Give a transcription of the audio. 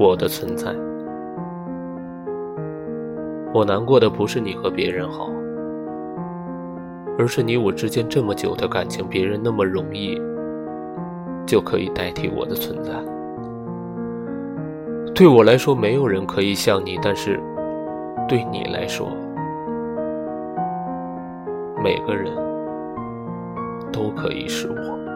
我的存在。我难过的不是你和别人好而是你我之间这么久的感情别人那么容易就可以代替我的存在。对我来说没有人可以像你但是对你来说每个人都可以是我。